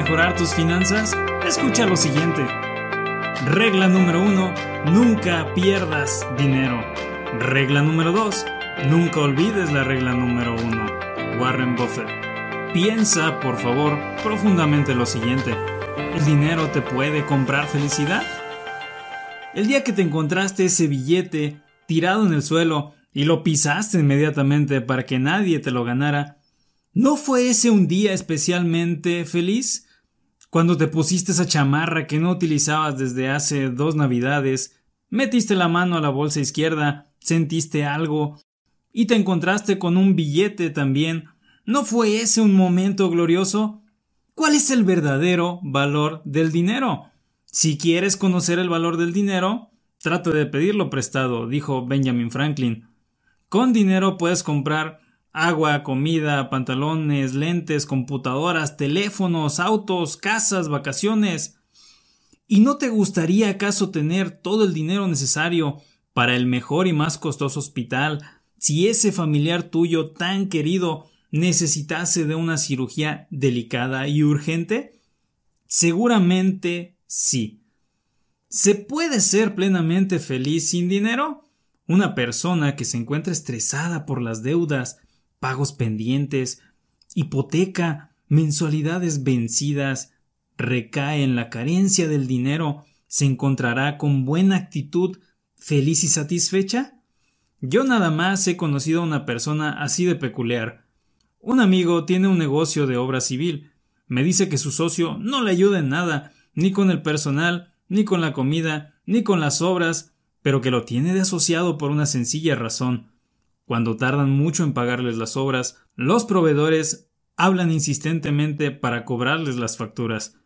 mejorar tus finanzas? Escucha lo siguiente. Regla número 1. Nunca pierdas dinero. Regla número 2. Nunca olvides la regla número 1. Warren Buffett. Piensa, por favor, profundamente lo siguiente. ¿El dinero te puede comprar felicidad? El día que te encontraste ese billete tirado en el suelo y lo pisaste inmediatamente para que nadie te lo ganara, ¿no fue ese un día especialmente feliz? Cuando te pusiste esa chamarra que no utilizabas desde hace dos navidades, metiste la mano a la bolsa izquierda, sentiste algo y te encontraste con un billete también. ¿No fue ese un momento glorioso? ¿Cuál es el verdadero valor del dinero? Si quieres conocer el valor del dinero, trata de pedirlo prestado, dijo Benjamin Franklin. Con dinero puedes comprar agua, comida, pantalones, lentes, computadoras, teléfonos, autos, casas, vacaciones. ¿Y no te gustaría acaso tener todo el dinero necesario para el mejor y más costoso hospital si ese familiar tuyo tan querido necesitase de una cirugía delicada y urgente? Seguramente Sí. ¿Se puede ser plenamente feliz sin dinero? Una persona que se encuentra estresada por las deudas, pagos pendientes, hipoteca, mensualidades vencidas, recae en la carencia del dinero, ¿se encontrará con buena actitud, feliz y satisfecha? Yo nada más he conocido a una persona así de peculiar. Un amigo tiene un negocio de obra civil. Me dice que su socio no le ayuda en nada ni con el personal, ni con la comida, ni con las obras, pero que lo tiene de asociado por una sencilla razón. Cuando tardan mucho en pagarles las obras, los proveedores hablan insistentemente para cobrarles las facturas.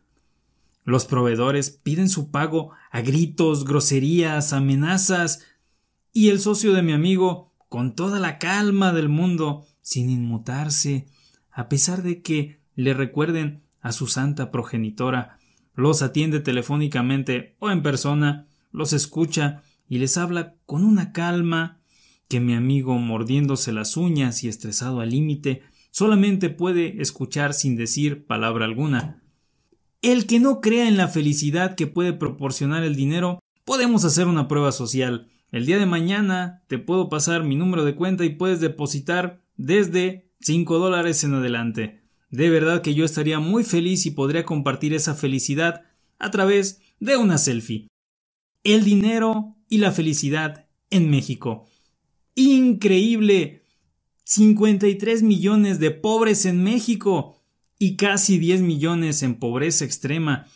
Los proveedores piden su pago a gritos, groserías, amenazas, y el socio de mi amigo, con toda la calma del mundo, sin inmutarse, a pesar de que le recuerden a su santa progenitora, los atiende telefónicamente o en persona, los escucha y les habla con una calma que mi amigo, mordiéndose las uñas y estresado al límite, solamente puede escuchar sin decir palabra alguna. El que no crea en la felicidad que puede proporcionar el dinero, podemos hacer una prueba social. El día de mañana te puedo pasar mi número de cuenta y puedes depositar desde 5 dólares en adelante. De verdad que yo estaría muy feliz y podría compartir esa felicidad a través de una selfie. El dinero y la felicidad en México. Increíble. 53 millones de pobres en México y casi 10 millones en pobreza extrema.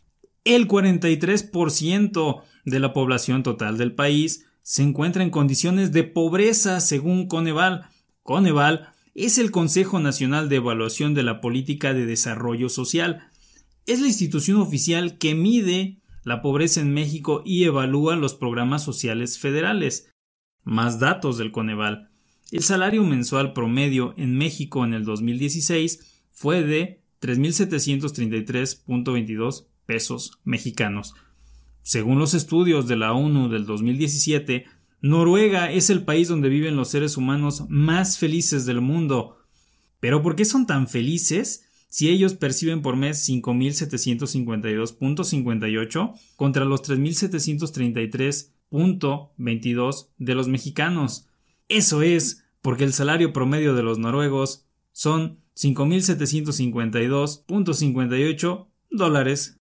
El 43% de la población total del país se encuentra en condiciones de pobreza según Coneval. Coneval es el Consejo Nacional de Evaluación de la Política de Desarrollo Social. Es la institución oficial que mide la pobreza en México y evalúa los programas sociales federales. Más datos del Coneval. El salario mensual promedio en México en el 2016 fue de 3.733.22 pesos mexicanos. Según los estudios de la ONU del 2017, Noruega es el país donde viven los seres humanos más felices del mundo. Pero ¿por qué son tan felices si ellos perciben por mes 5.752.58 contra los 3.733.22 de los mexicanos? Eso es porque el salario promedio de los noruegos son 5.752.58 dólares.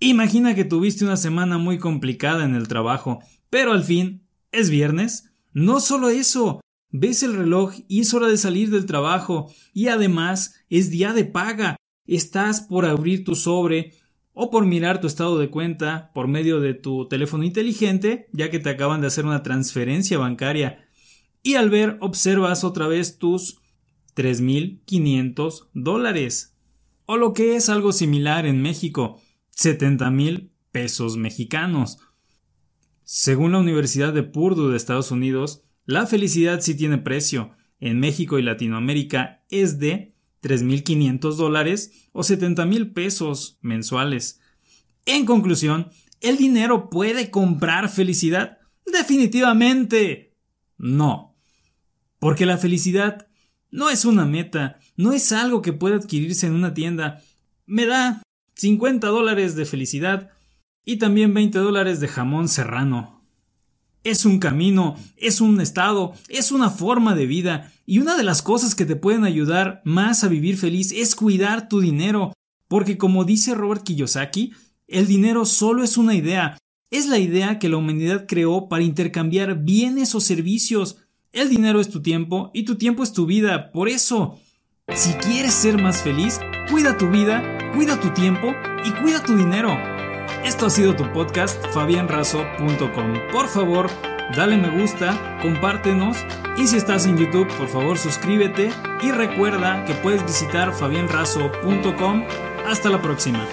Imagina que tuviste una semana muy complicada en el trabajo pero al fin, es viernes. No solo eso, ves el reloj y es hora de salir del trabajo y además es día de paga. Estás por abrir tu sobre o por mirar tu estado de cuenta por medio de tu teléfono inteligente, ya que te acaban de hacer una transferencia bancaria. Y al ver observas otra vez tus 3.500 dólares. O lo que es algo similar en México, 70.000 pesos mexicanos. Según la Universidad de Purdue de Estados Unidos, la felicidad sí tiene precio. En México y Latinoamérica es de 3.500 dólares o 70.000 pesos mensuales. En conclusión, ¿el dinero puede comprar felicidad? Definitivamente no. Porque la felicidad no es una meta, no es algo que pueda adquirirse en una tienda. me da 50 dólares de felicidad y también 20 dólares de jamón serrano. Es un camino, es un estado, es una forma de vida y una de las cosas que te pueden ayudar más a vivir feliz es cuidar tu dinero, porque como dice Robert Kiyosaki, el dinero solo es una idea, es la idea que la humanidad creó para intercambiar bienes o servicios. El dinero es tu tiempo y tu tiempo es tu vida, por eso, si quieres ser más feliz, cuida tu vida, cuida tu tiempo y cuida tu dinero. Esto ha sido tu podcast fabianrazo.com. Por favor, dale me gusta, compártenos y si estás en YouTube, por favor suscríbete y recuerda que puedes visitar fabianrazo.com. Hasta la próxima.